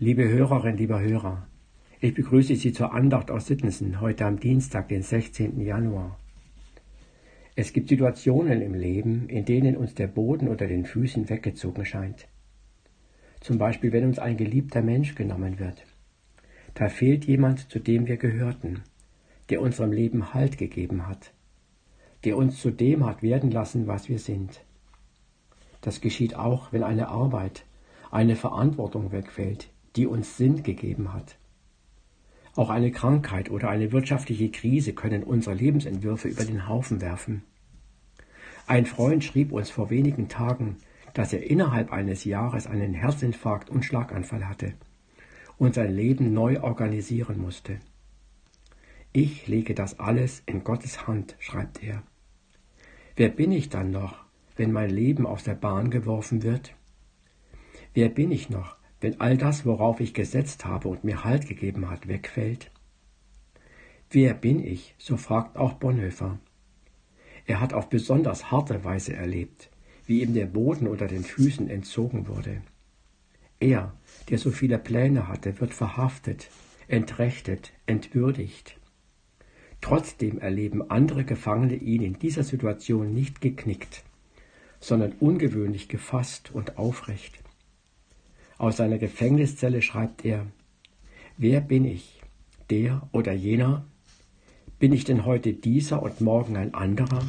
Liebe Hörerinnen, lieber Hörer, ich begrüße Sie zur Andacht aus Sittensen heute am Dienstag, den 16. Januar. Es gibt Situationen im Leben, in denen uns der Boden unter den Füßen weggezogen scheint. Zum Beispiel, wenn uns ein geliebter Mensch genommen wird. Da fehlt jemand, zu dem wir gehörten, der unserem Leben Halt gegeben hat, der uns zu dem hat werden lassen, was wir sind. Das geschieht auch, wenn eine Arbeit, eine Verantwortung wegfällt, die uns Sinn gegeben hat. Auch eine Krankheit oder eine wirtschaftliche Krise können unsere Lebensentwürfe über den Haufen werfen. Ein Freund schrieb uns vor wenigen Tagen, dass er innerhalb eines Jahres einen Herzinfarkt und Schlaganfall hatte und sein Leben neu organisieren musste. Ich lege das alles in Gottes Hand, schreibt er. Wer bin ich dann noch, wenn mein Leben aus der Bahn geworfen wird? Wer bin ich noch, wenn all das, worauf ich gesetzt habe und mir Halt gegeben hat, wegfällt? Wer bin ich? so fragt auch Bonhoeffer. Er hat auf besonders harte Weise erlebt, wie ihm der Boden unter den Füßen entzogen wurde. Er, der so viele Pläne hatte, wird verhaftet, entrechtet, entwürdigt. Trotzdem erleben andere Gefangene ihn in dieser Situation nicht geknickt, sondern ungewöhnlich gefasst und aufrecht. Aus seiner Gefängniszelle schreibt er, Wer bin ich? Der oder jener? Bin ich denn heute dieser und morgen ein anderer?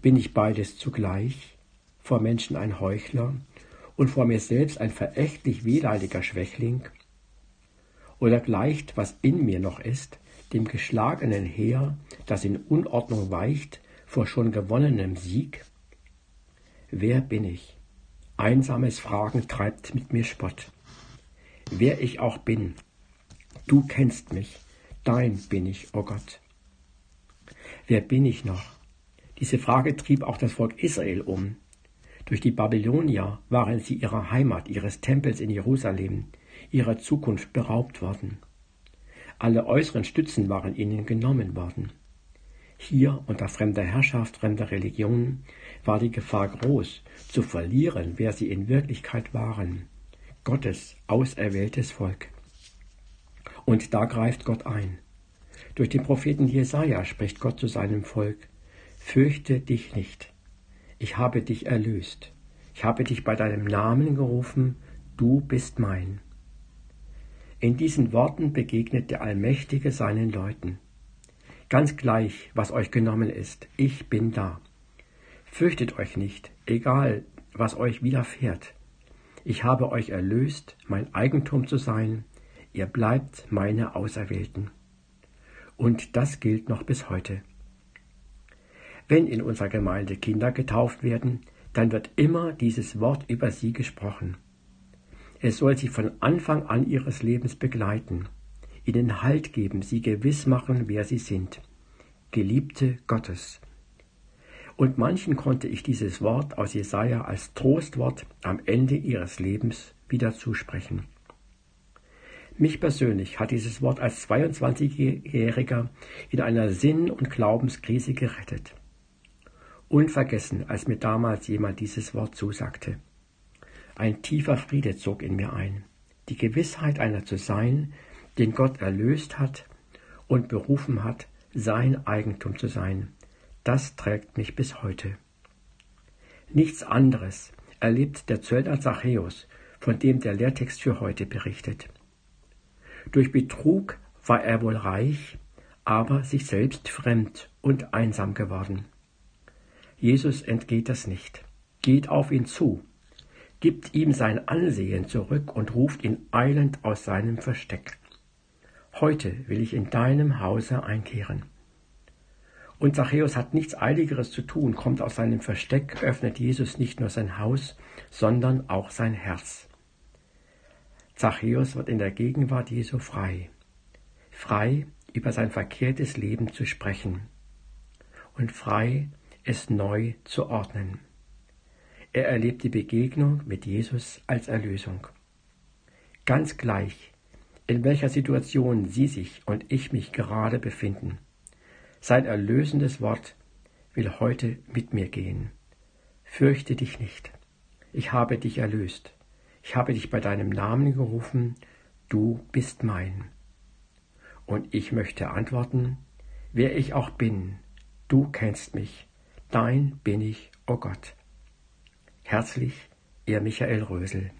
Bin ich beides zugleich? Vor Menschen ein Heuchler und vor mir selbst ein verächtlich wehleidiger Schwächling? Oder gleicht, was in mir noch ist, dem geschlagenen Heer, das in Unordnung weicht vor schon gewonnenem Sieg? Wer bin ich? Einsames Fragen treibt mit mir Spott. Wer ich auch bin, du kennst mich, dein bin ich, o oh Gott. Wer bin ich noch? Diese Frage trieb auch das Volk Israel um. Durch die Babylonier waren sie ihrer Heimat, ihres Tempels in Jerusalem, ihrer Zukunft beraubt worden. Alle äußeren Stützen waren ihnen genommen worden. Hier unter fremder Herrschaft, fremder Religionen war die Gefahr groß, zu verlieren, wer sie in Wirklichkeit waren. Gottes auserwähltes Volk. Und da greift Gott ein. Durch den Propheten Jesaja spricht Gott zu seinem Volk: Fürchte dich nicht. Ich habe dich erlöst. Ich habe dich bei deinem Namen gerufen. Du bist mein. In diesen Worten begegnet der Allmächtige seinen Leuten. Ganz gleich, was euch genommen ist, ich bin da. Fürchtet euch nicht, egal was euch widerfährt. Ich habe euch erlöst, mein Eigentum zu sein, ihr bleibt meine Auserwählten. Und das gilt noch bis heute. Wenn in unserer Gemeinde Kinder getauft werden, dann wird immer dieses Wort über sie gesprochen. Es soll sie von Anfang an ihres Lebens begleiten, ihnen Halt geben, sie gewiss machen, wer sie sind. Geliebte Gottes. Und manchen konnte ich dieses Wort aus Jesaja als Trostwort am Ende ihres Lebens wieder zusprechen. Mich persönlich hat dieses Wort als 22-Jähriger in einer Sinn- und Glaubenskrise gerettet. Unvergessen, als mir damals jemand dieses Wort zusagte. Ein tiefer Friede zog in mir ein. Die Gewissheit einer zu sein, den Gott erlöst hat und berufen hat, sein Eigentum zu sein, das trägt mich bis heute. Nichts anderes erlebt der Zöllner Zachäus, von dem der Lehrtext für heute berichtet. Durch Betrug war er wohl reich, aber sich selbst fremd und einsam geworden. Jesus entgeht das nicht, geht auf ihn zu, gibt ihm sein Ansehen zurück und ruft ihn eilend aus seinem Versteck. Heute will ich in deinem Hause einkehren. Und Zachäus hat nichts Eiligeres zu tun, kommt aus seinem Versteck, öffnet Jesus nicht nur sein Haus, sondern auch sein Herz. Zachäus wird in der Gegenwart Jesu frei. Frei, über sein verkehrtes Leben zu sprechen. Und frei, es neu zu ordnen. Er erlebt die Begegnung mit Jesus als Erlösung. Ganz gleich, in welcher Situation Sie sich und ich mich gerade befinden. Sein erlösendes Wort will heute mit mir gehen. Fürchte dich nicht. Ich habe dich erlöst. ich habe dich bei deinem Namen gerufen, du bist mein. Und ich möchte antworten, wer ich auch bin, du kennst mich, dein bin ich, o oh Gott. Herzlich, ihr Michael Rösel.